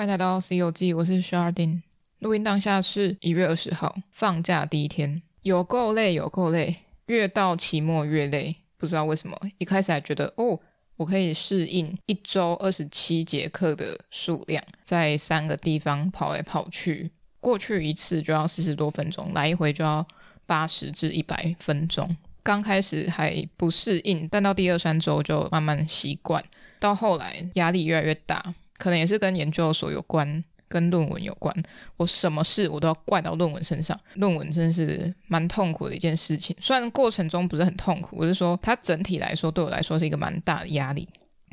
欢迎来到《C 游记》，我是 Sharding。录音当下是一月二十号，放假第一天，有够累，有够累，越到期末越累。不知道为什么，一开始还觉得哦，我可以适应一周二十七节课的数量，在三个地方跑来跑去，过去一次就要四十多分钟，来一回就要八十至一百分钟。刚开始还不适应，但到第二三周就慢慢习惯，到后来压力越来越大。可能也是跟研究所有关，跟论文有关。我什么事我都要怪到论文身上，论文真是蛮痛苦的一件事情。虽然过程中不是很痛苦，我是说它整体来说对我来说是一个蛮大的压力。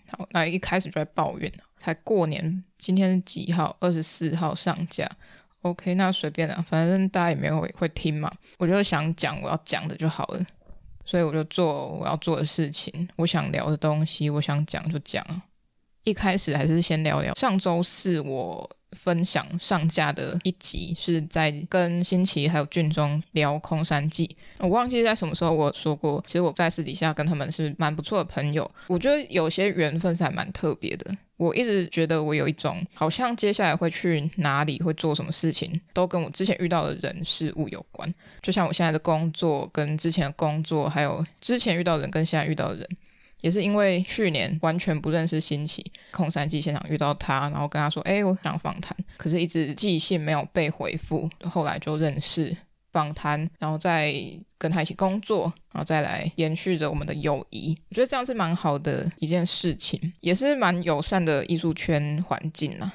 好，那一开始就在抱怨，才过年，今天是几号？二十四号上架。OK，那随便啦，反正大家也没有会听嘛。我就想讲我要讲的就好了，所以我就做我要做的事情，我想聊的东西，我想讲就讲。一开始还是先聊聊上周四我分享上架的一集，是在跟新奇还有俊中聊空山记。我忘记在什么时候我说过，其实我在私底下跟他们是蛮不错的朋友。我觉得有些缘分是还蛮特别的。我一直觉得我有一种好像接下来会去哪里会做什么事情，都跟我之前遇到的人事物有关。就像我现在的工作跟之前的工作，还有之前遇到的人跟现在遇到的人。也是因为去年完全不认识新奇，空山记现场遇到他，然后跟他说：“哎，我想访谈。”可是一直寄信没有被回复，后来就认识访谈，然后再跟他一起工作，然后再来延续着我们的友谊。我觉得这样是蛮好的一件事情，也是蛮友善的艺术圈环境啦。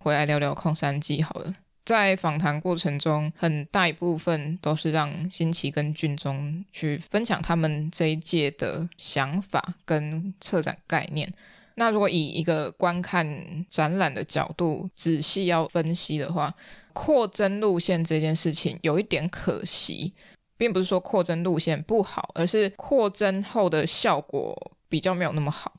回来聊聊空山记好了。在访谈过程中，很大一部分都是让新奇跟俊中去分享他们这一届的想法跟策展概念。那如果以一个观看展览的角度仔细要分析的话，扩增路线这件事情有一点可惜，并不是说扩增路线不好，而是扩增后的效果比较没有那么好。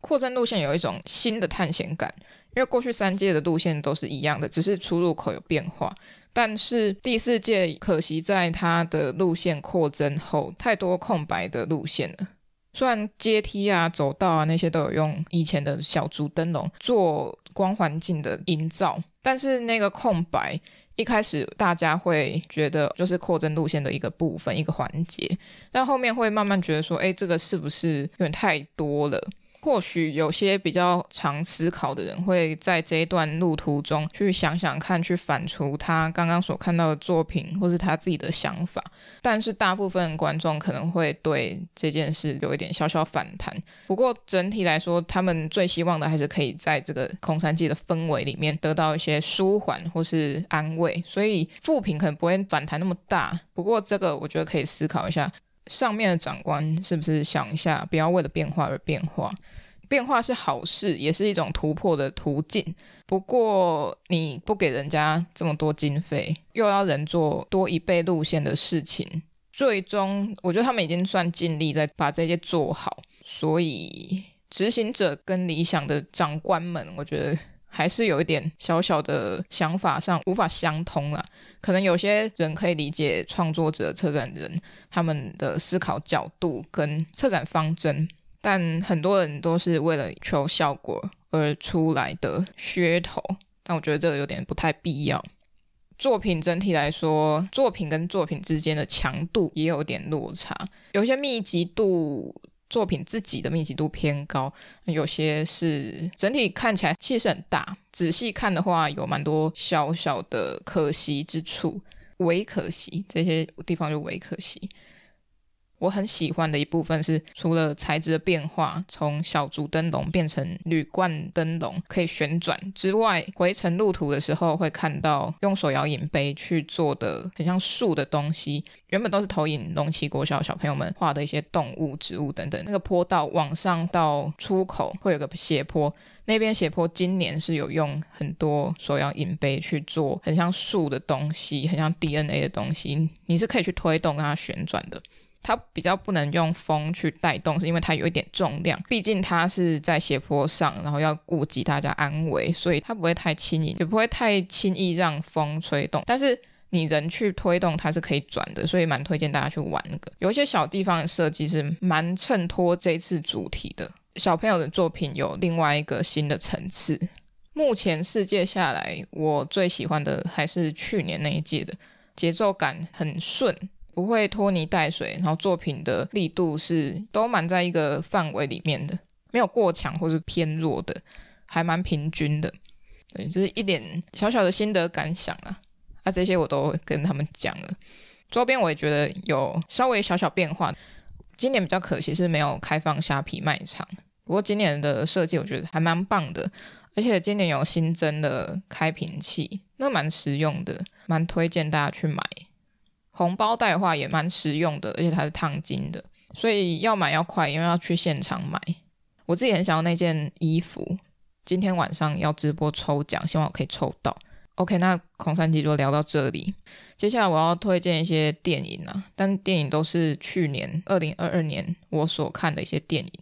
扩增路线有一种新的探险感。因为过去三届的路线都是一样的，只是出入口有变化。但是第四届可惜在它的路线扩增后，太多空白的路线了。虽然阶梯啊、走道啊那些都有用以前的小竹灯笼做光环境的营造，但是那个空白一开始大家会觉得就是扩增路线的一个部分、一个环节，但后面会慢慢觉得说，哎，这个是不是有点太多了？或许有些比较常思考的人会在这一段路途中去想想看，去反刍他刚刚所看到的作品，或是他自己的想法。但是大部分观众可能会对这件事有一点小小反弹。不过整体来说，他们最希望的还是可以在这个空山记的氛围里面得到一些舒缓或是安慰。所以负评可能不会反弹那么大。不过这个我觉得可以思考一下。上面的长官是不是想一下，不要为了变化而变化？变化是好事，也是一种突破的途径。不过你不给人家这么多经费，又要人做多一倍路线的事情，最终我觉得他们已经算尽力在把这些做好。所以执行者跟理想的长官们，我觉得。还是有一点小小的想法上无法相通了，可能有些人可以理解创作者、策展人他们的思考角度跟策展方针，但很多人都是为了求效果而出来的噱头，但我觉得这个有点不太必要。作品整体来说，作品跟作品之间的强度也有点落差，有些密集度。作品自己的密集度偏高，有些是整体看起来气势很大，仔细看的话有蛮多小小的可惜之处，微可惜，这些地方就微可惜。我很喜欢的一部分是，除了材质的变化，从小竹灯笼变成铝罐灯笼可以旋转之外，回程路途的时候会看到用手摇饮杯去做的很像树的东西，原本都是投影龙旗国小小朋友们画的一些动物、植物等等。那个坡道往上到出口会有个斜坡，那边斜坡今年是有用很多手摇饮杯去做很像树的东西，很像 DNA 的东西，你是可以去推动让它旋转的。它比较不能用风去带动，是因为它有一点重量，毕竟它是在斜坡上，然后要顾及大家安危，所以它不会太轻盈，也不会太轻易让风吹动。但是你人去推动它是可以转的，所以蛮推荐大家去玩那个。有一些小地方的设计是蛮衬托这次主题的，小朋友的作品有另外一个新的层次。目前世界下来，我最喜欢的还是去年那一届的，节奏感很顺，不会拖泥带水，然后作品的力度是都蛮在一个范围里面的，没有过强或是偏弱的，还蛮平均的。对，就是一点小小的心得感想啊，啊，这些我都跟他们讲了。周边我也觉得有稍微小小变化。今年比较可惜是没有开放虾皮卖场，不过今年的设计我觉得还蛮棒的，而且今年有新增的开瓶器，那蛮实用的，蛮推荐大家去买。红包袋的话也蛮实用的，而且它是烫金的，所以要买要快，因为要去现场买。我自己很想要那件衣服，今天晚上要直播抽奖，希望我可以抽到。OK，那孔三集就聊到这里。接下来我要推荐一些电影啊，但电影都是去年二零二二年我所看的一些电影。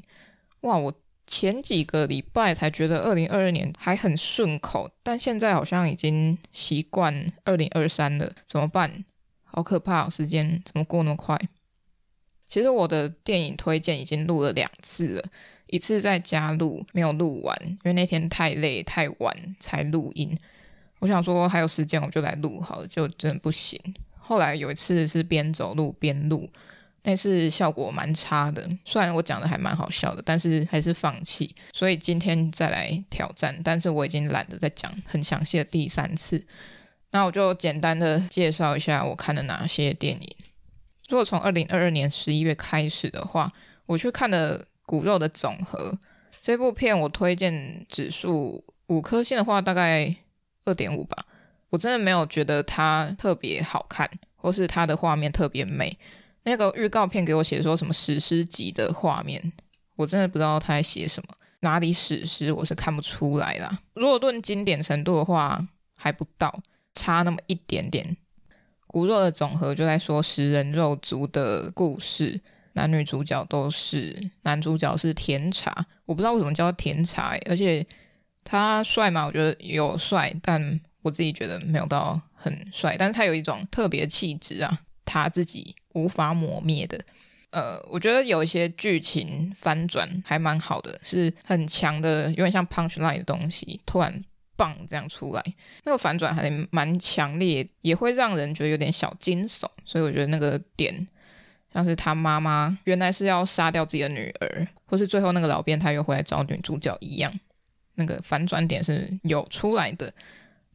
哇，我前几个礼拜才觉得二零二二年还很顺口，但现在好像已经习惯二零二三了，怎么办？好可怕，时间怎么过那么快？其实我的电影推荐已经录了两次了，一次在家录没有录完，因为那天太累太晚才录音。我想说还有时间，我就来录好了，就真的不行。后来有一次是边走路边录，那次效果蛮差的。虽然我讲的还蛮好笑的，但是还是放弃。所以今天再来挑战，但是我已经懒得再讲很详细的第三次。那我就简单的介绍一下我看了哪些电影。如果从二零二二年十一月开始的话，我去看了《骨肉的总和》这部片，我推荐指数五颗星的话，大概。二点五吧，我真的没有觉得它特别好看，或是它的画面特别美。那个预告片给我写说什么史诗级的画面，我真的不知道他在写什么，哪里史诗我是看不出来啦。如果论经典程度的话，还不到，差那么一点点。骨肉的总和就在说食人肉族的故事，男女主角都是，男主角是甜茶，我不知道为什么叫甜茶，而且。他帅吗？我觉得有帅，但我自己觉得没有到很帅。但是他有一种特别气质啊，他自己无法磨灭的。呃，我觉得有一些剧情翻转还蛮好的，是很强的，有点像 punch line 的东西，突然棒这样出来，那个反转还蛮强烈，也会让人觉得有点小惊悚。所以我觉得那个点，像是他妈妈原来是要杀掉自己的女儿，或是最后那个老变态又回来找女主角一样。那个反转点是有出来的，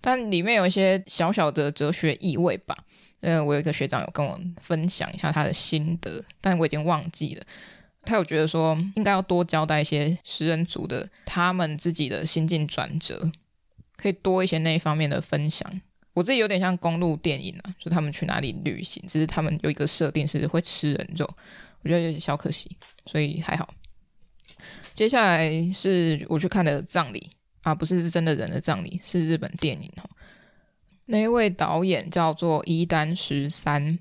但里面有一些小小的哲学意味吧。嗯，我有一个学长有跟我分享一下他的心得，但我已经忘记了。他有觉得说应该要多交代一些食人族的他们自己的心境转折，可以多一些那一方面的分享。我自己有点像公路电影啊，就他们去哪里旅行，只是他们有一个设定是会吃人肉，我觉得有点小可惜，所以还好。接下来是我去看的葬礼啊，不是是真的人的葬礼，是日本电影哦。那一位导演叫做伊丹十三。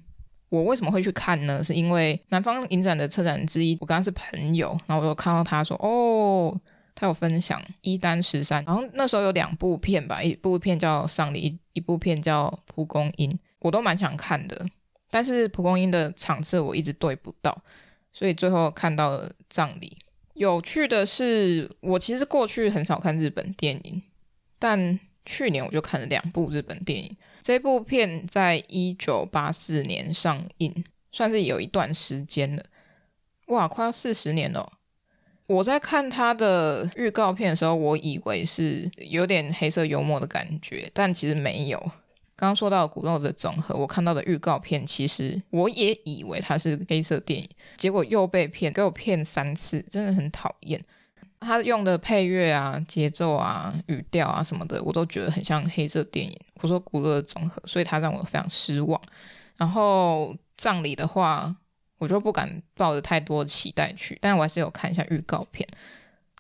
我为什么会去看呢？是因为南方影展的策展之一，我跟他是朋友，然后我就看到他说，哦，他有分享一丹十三，然后那时候有两部片吧，一部片叫《丧礼》，一一部片叫《蒲公英》，我都蛮想看的，但是蒲公英的场次我一直对不到，所以最后看到了葬礼。有趣的是，我其实过去很少看日本电影，但去年我就看了两部日本电影。这部片在一九八四年上映，算是有一段时间了。哇，快要四十年了！我在看他的预告片的时候，我以为是有点黑色幽默的感觉，但其实没有。刚刚说到骨肉的总和，我看到的预告片，其实我也以为它是黑色电影，结果又被骗，给我骗三次，真的很讨厌。他用的配乐啊、节奏啊、语调啊什么的，我都觉得很像黑色电影。我说骨肉的总和，所以他让我非常失望。然后葬礼的话，我就不敢抱着太多期待去，但我还是有看一下预告片。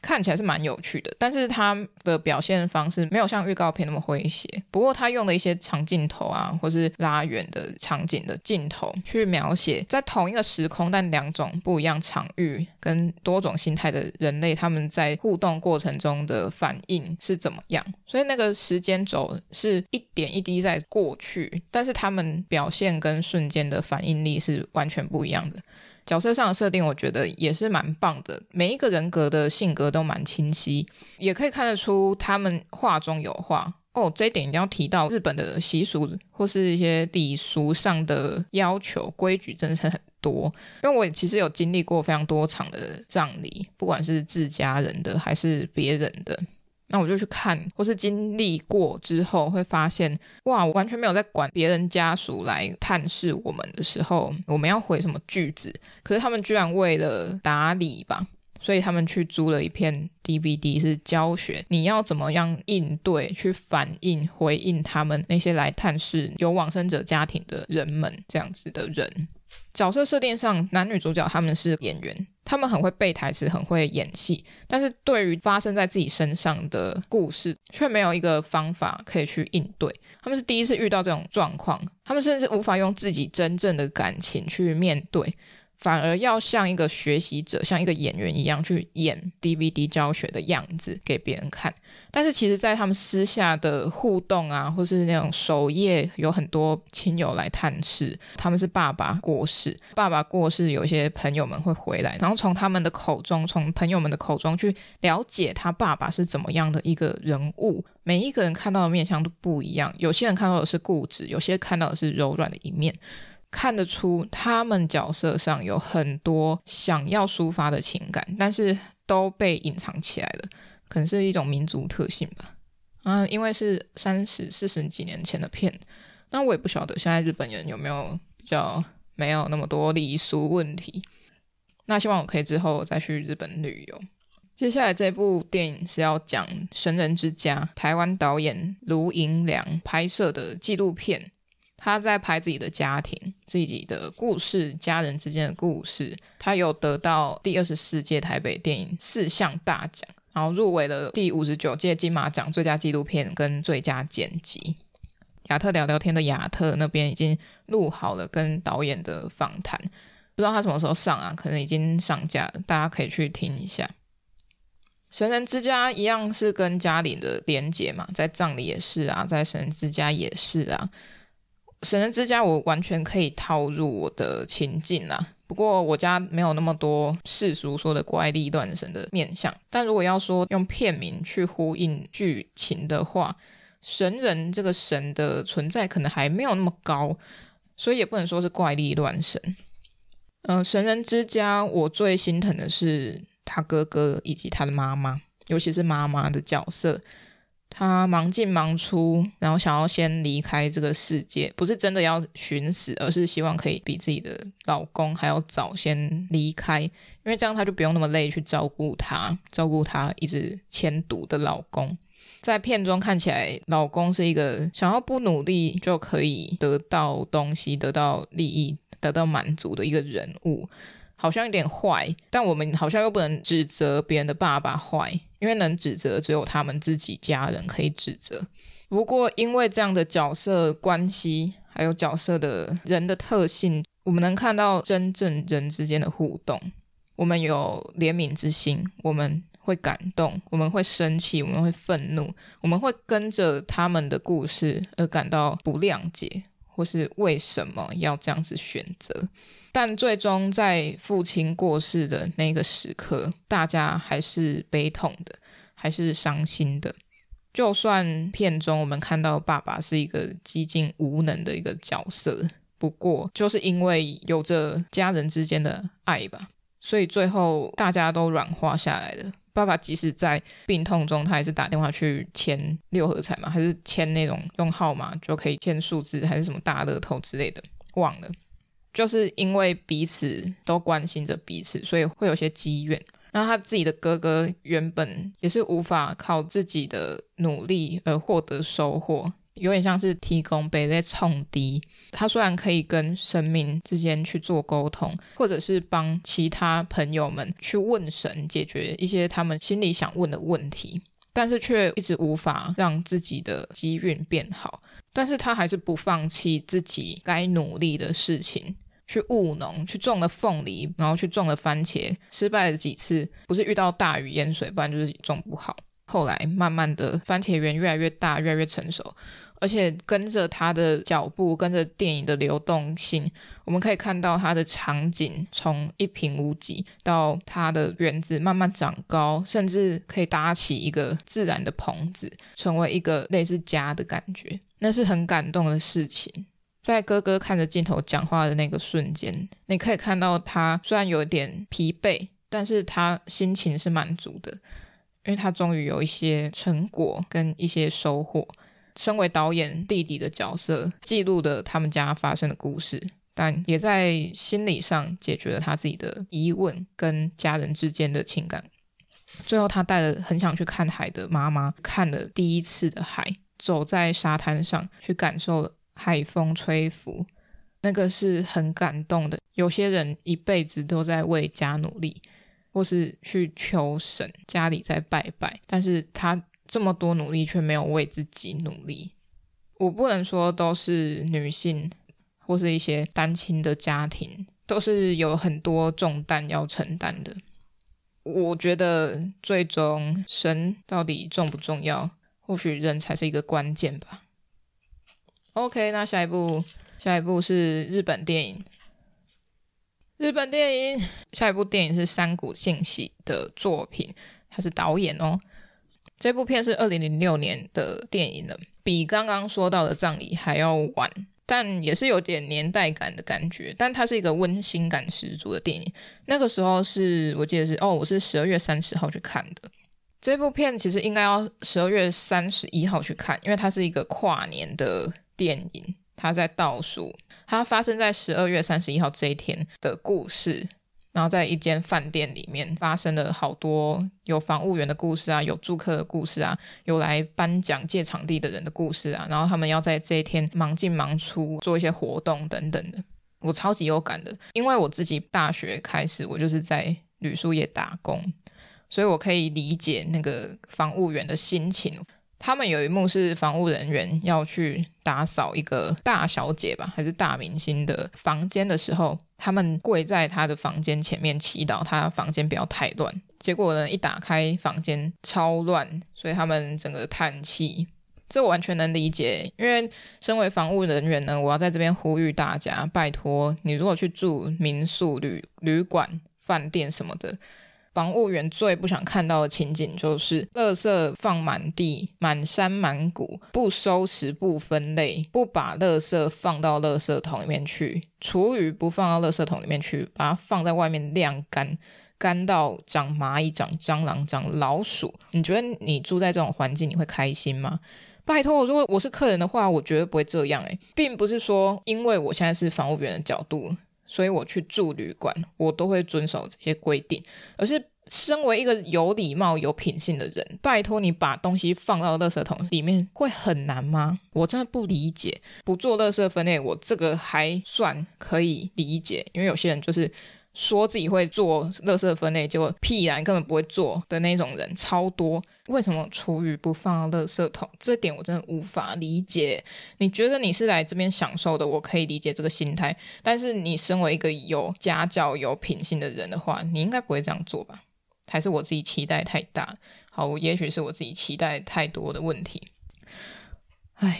看起来是蛮有趣的，但是他的表现方式没有像预告片那么诙谐。不过他用的一些长镜头啊，或是拉远的场景的镜头，去描写在同一个时空但两种不一样场域跟多种心态的人类，他们在互动过程中的反应是怎么样。所以那个时间轴是一点一滴在过去，但是他们表现跟瞬间的反应力是完全不一样的。角色上的设定，我觉得也是蛮棒的。每一个人格的性格都蛮清晰，也可以看得出他们话中有话。哦，这一点一定要提到日本的习俗或是一些礼俗上的要求规矩，真的是很多。因为我其实有经历过非常多场的葬礼，不管是自家人的还是别人的，那我就去看，或是经历过之后会发现，哇，我完全没有在管别人家属来探视我们的时候，我们要回什么句子，可是他们居然为了打理吧。所以他们去租了一片 DVD，是教学你要怎么样应对、去反应、回应他们那些来探视有往生者家庭的人们这样子的人。角色设定上，男女主角他们是演员，他们很会背台词，很会演戏，但是对于发生在自己身上的故事，却没有一个方法可以去应对。他们是第一次遇到这种状况，他们甚至无法用自己真正的感情去面对。反而要像一个学习者，像一个演员一样去演 DVD 教学的样子给别人看。但是其实，在他们私下的互动啊，或是那种守夜，有很多亲友来探视。他们是爸爸过世，爸爸过世，有些朋友们会回来，然后从他们的口中，从朋友们的口中去了解他爸爸是怎么样的一个人物。每一个人看到的面相都不一样，有些人看到的是固执，有些看到的是柔软的一面。看得出他们角色上有很多想要抒发的情感，但是都被隐藏起来了，可能是一种民族特性吧。嗯，因为是三十四十几年前的片，那我也不晓得现在日本人有没有比较没有那么多礼俗问题。那希望我可以之后再去日本旅游。接下来这部电影是要讲《神人之家》，台湾导演卢银良拍摄的纪录片。他在拍自己的家庭、自己的故事、家人之间的故事。他有得到第二十四届台北电影四项大奖，然后入围了第五十九届金马奖最佳纪录片跟最佳剪辑。亚特聊聊天的亚特那边已经录好了跟导演的访谈，不知道他什么时候上啊？可能已经上架，大家可以去听一下。神人之家一样是跟家里的连结嘛，在葬礼也是啊，在神人之家也是啊。神人之家，我完全可以套入我的情境啦。不过我家没有那么多世俗说的怪力乱神的面相。但如果要说用片名去呼应剧情的话，神人这个神的存在可能还没有那么高，所以也不能说是怪力乱神。嗯、神人之家，我最心疼的是他哥哥以及他的妈妈，尤其是妈妈的角色。她忙进忙出，然后想要先离开这个世界，不是真的要寻死，而是希望可以比自己的老公还要早先离开，因为这样她就不用那么累去照顾他，照顾他一直签赌的老公。在片中看起来，老公是一个想要不努力就可以得到东西、得到利益、得到满足的一个人物。好像有点坏，但我们好像又不能指责别人的爸爸坏，因为能指责只有他们自己家人可以指责。不过因为这样的角色关系，还有角色的人的特性，我们能看到真正人之间的互动。我们有怜悯之心，我们会感动，我们会生气，我们会愤怒，我们会跟着他们的故事而感到不谅解，或是为什么要这样子选择。但最终在父亲过世的那个时刻，大家还是悲痛的，还是伤心的。就算片中我们看到爸爸是一个几近无能的一个角色，不过就是因为有着家人之间的爱吧，所以最后大家都软化下来了。爸爸即使在病痛中，他还是打电话去签六合彩嘛，还是签那种用号码就可以签数字，还是什么大乐透之类的，忘了。就是因为彼此都关心着彼此，所以会有些积怨。那他自己的哥哥原本也是无法靠自己的努力而获得收获，有点像是提供被在冲低。他虽然可以跟神明之间去做沟通，或者是帮其他朋友们去问神解决一些他们心里想问的问题，但是却一直无法让自己的机运变好。但是他还是不放弃自己该努力的事情。去务农，去种了凤梨，然后去种了番茄，失败了几次，不是遇到大雨淹水，不然就是种不好。后来慢慢的，番茄园越来越大，越来越成熟。而且跟着他的脚步，跟着电影的流动性，我们可以看到他的场景从一平无奇到他的园子慢慢长高，甚至可以搭起一个自然的棚子，成为一个类似家的感觉，那是很感动的事情。在哥哥看着镜头讲话的那个瞬间，你可以看到他虽然有点疲惫，但是他心情是满足的，因为他终于有一些成果跟一些收获。身为导演弟弟的角色，记录了他们家发生的故事，但也在心理上解决了他自己的疑问跟家人之间的情感。最后，他带了很想去看海的妈妈，看了第一次的海，走在沙滩上去感受了海风吹拂，那个是很感动的。有些人一辈子都在为家努力，或是去求神，家里在拜拜，但是他。这么多努力却没有为自己努力，我不能说都是女性或是一些单亲的家庭，都是有很多重担要承担的。我觉得最终神到底重不重要，或许人才是一个关键吧。OK，那下一部，下一部是日本电影。日本电影，下一部电影是山谷信息的作品，他是导演哦。这部片是二零零六年的电影了，比刚刚说到的葬礼还要晚，但也是有点年代感的感觉。但它是一个温馨感十足的电影。那个时候是我记得是哦，我是十二月三十号去看的。这部片其实应该要十二月三十一号去看，因为它是一个跨年的电影，它在倒数，它发生在十二月三十一号这一天的故事。然后在一间饭店里面发生了好多有房务员的故事啊，有住客的故事啊，有来颁奖借场地的人的故事啊。然后他们要在这一天忙进忙出，做一些活动等等的。我超级有感的，因为我自己大学开始我就是在旅宿业打工，所以我可以理解那个房务员的心情。他们有一幕是房务人员要去打扫一个大小姐吧，还是大明星的房间的时候，他们跪在他的房间前面祈祷，他房间不要太乱。结果呢，一打开房间超乱，所以他们整个叹气。这我完全能理解，因为身为房务人员呢，我要在这边呼吁大家，拜托你，如果去住民宿、旅旅馆、饭店什么的。房务员最不想看到的情景就是，垃圾放满地，满山满谷，不收拾、不分类，不把垃圾放到垃圾桶里面去，厨余不放到垃圾桶里面去，把它放在外面晾干，干到长蚂蚁、长蟑螂、长老鼠。你觉得你住在这种环境，你会开心吗？拜托，如果我是客人的话，我绝对不会这样。诶，并不是说因为我现在是房务员的角度。所以我去住旅馆，我都会遵守这些规定。而是身为一个有礼貌、有品性的人，拜托你把东西放到垃圾桶里面，会很难吗？我真的不理解。不做垃圾分类，我这个还算可以理解，因为有些人就是。说自己会做垃圾分类，结果屁然根本不会做的那种人超多。为什么厨余不放垃圾桶？这点我真的无法理解。你觉得你是来这边享受的，我可以理解这个心态。但是你身为一个有家教、有品性的人的话，你应该不会这样做吧？还是我自己期待太大？好，也许是我自己期待太多的问题。唉，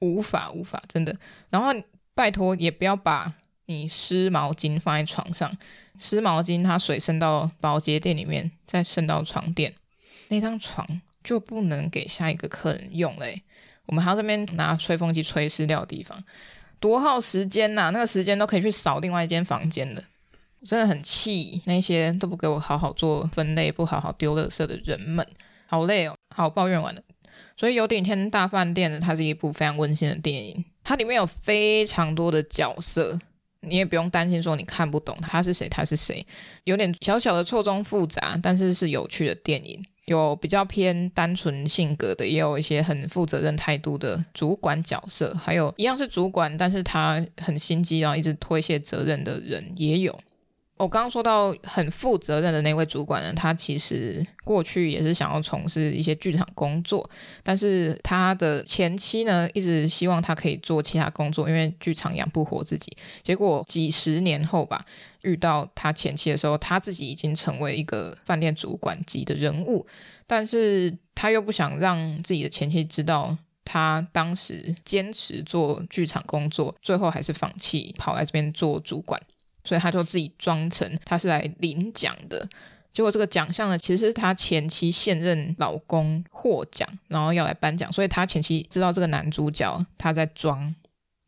无法无法，真的。然后拜托也不要把。你湿毛巾放在床上，湿毛巾它水渗到保洁垫里面，再渗到床垫，那张床就不能给下一个客人用嘞、我们还要这边拿吹风机吹湿掉的地方，多耗时间呐、那个时间都可以去扫另外一间房间的，我真的很气那些都不给我好好做分类、不好好丢垃圾的人们，好累哦。好，抱怨完了。所以有顶天大饭店呢，它是一部非常温馨的电影，它里面有非常多的角色。你也不用担心说你看不懂他是谁，他是谁，有点小小的错综复杂，但是是有趣的电影。有比较偏单纯性格的，也有一些很负责任态度的主管角色，还有一样是主管，但是他很心机，然后一直推卸责任的人也有。我刚刚说到很负责任的那位主管呢，他其实过去也是想要从事一些剧场工作，但是他的前妻呢一直希望他可以做其他工作，因为剧场养不活自己。结果几十年后吧，遇到他前妻的时候，他自己已经成为一个饭店主管级的人物，但是他又不想让自己的前妻知道他当时坚持做剧场工作，最后还是放弃，跑来这边做主管，所以他就自己装成他是来领奖的。结果这个奖项呢，其实是他前妻现任老公获奖，然后要来颁奖，所以他前妻知道这个男主角他在装，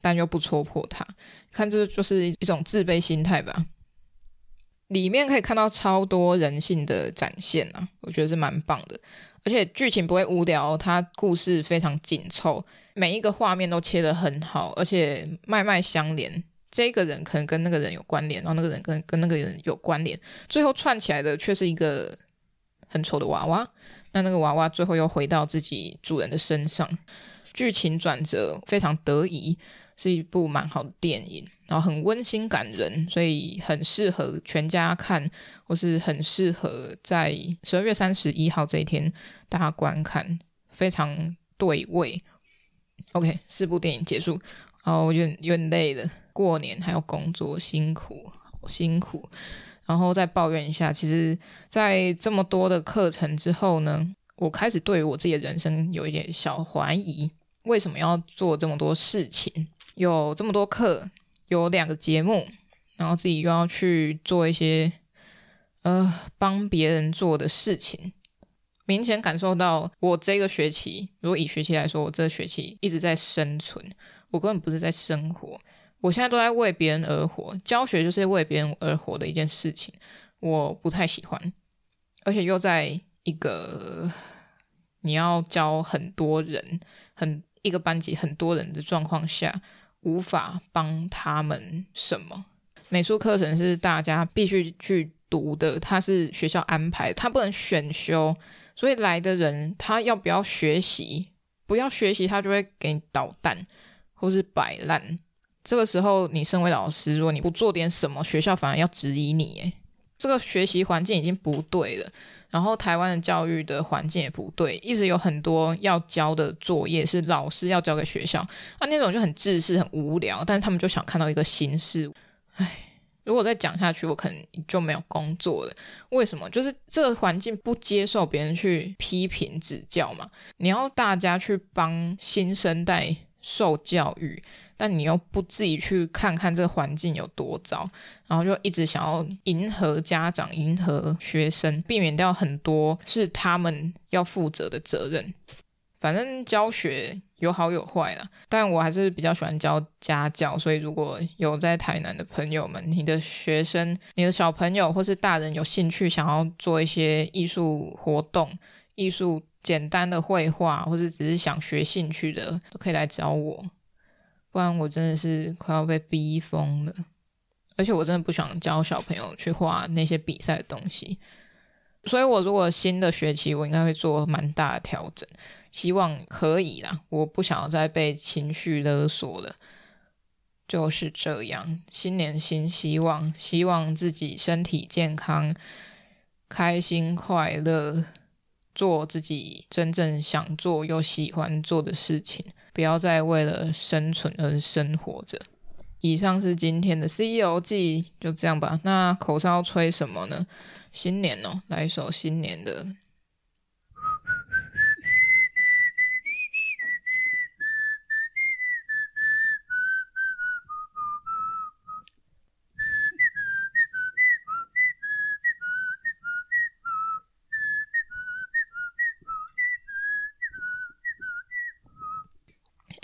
但又不戳破他，看这就是一种自卑心态吧。里面可以看到超多人性的展现啊，我觉得是蛮棒的，而且剧情不会无聊，它故事非常紧凑，每一个画面都切得很好，而且脉脉相连。这个人可能跟那个人有关联，然后那个人跟跟那个人有关联，最后串起来的却是一个很丑的娃娃。那那个娃娃最后又回到自己主人的身上，剧情转折非常得宜，是一部蛮好的电影，然后很温馨感人，所以很适合全家看，或是很适合在十二月三十一号这一天大家观看，非常对味。OK，四部电影结束。哦，有点有点累了，过年还要工作，辛苦，好辛苦。然后再抱怨一下，其实，在这么多的课程之后呢，我开始对我自己的人生有一点小怀疑：为什么要做这么多事情？有这么多课，有两个节目，然后自己又要去做一些呃帮别人做的事情，明显感受到我这个学期，如果以学期来说，我这个学期一直在生存。我根本不是在生活，我现在都在为别人而活。教学就是为别人而活的一件事情，我不太喜欢，而且又在一个你要教很多人、很一个班级很多人的状况下，无法帮他们什么。美术课程是大家必须去读的，它是学校安排，它不能选修，所以来的人他要不要学习？不要学习，他就会给你捣蛋。或是摆烂，这个时候你身为老师，如果你不做点什么，学校反而要质疑你。诶，这个学习环境已经不对了，然后台湾的教育的环境也不对，一直有很多要交的作业是老师要交给学校，啊，那种就很自私、很无聊，但是他们就想看到一个新事物。唉，如果再讲下去，我可能就没有工作了。为什么？就是这个环境不接受别人去批评指教嘛，你要大家去帮新生代。受教育，但你又不自己去看看这个环境有多糟，然后就一直想要迎合家长、迎合学生，避免掉很多是他们要负责的责任。反正教学有好有坏啦，但我还是比较喜欢教家教，所以如果有在台南的朋友们，你的学生、你的小朋友或是大人有兴趣想要做一些艺术活动、艺术。简单的绘画，或者只是想学兴趣的，都可以来找我。不然我真的是快要被逼疯了。而且我真的不想教小朋友去画那些比赛的东西。所以我如果新的学期，我应该会做蛮大的调整。希望可以啦，我不想要再被情绪勒索了。就是这样，新年新希望，希望自己身体健康，开心快乐。做自己真正想做又喜欢做的事情，不要再为了生存而生活着。以上是今天的《C 游记》，就这样吧。那口哨吹什么呢？新年哦，来一首新年的。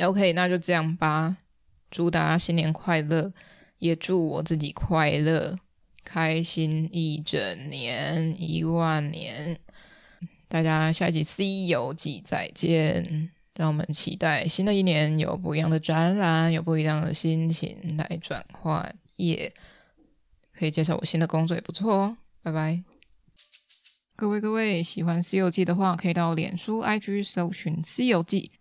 OK，那就这样吧。祝大家新年快乐，也祝我自己快乐、开心一整年、一万年。大家下一集《西游记》再见。让我们期待新的一年有不一样的展览，有不一样的心情来转换。也、可以介绍我新的工作也不错哦。拜拜。各位各位，喜欢《西游记》的话，可以到脸书、IG 搜寻《西游记》。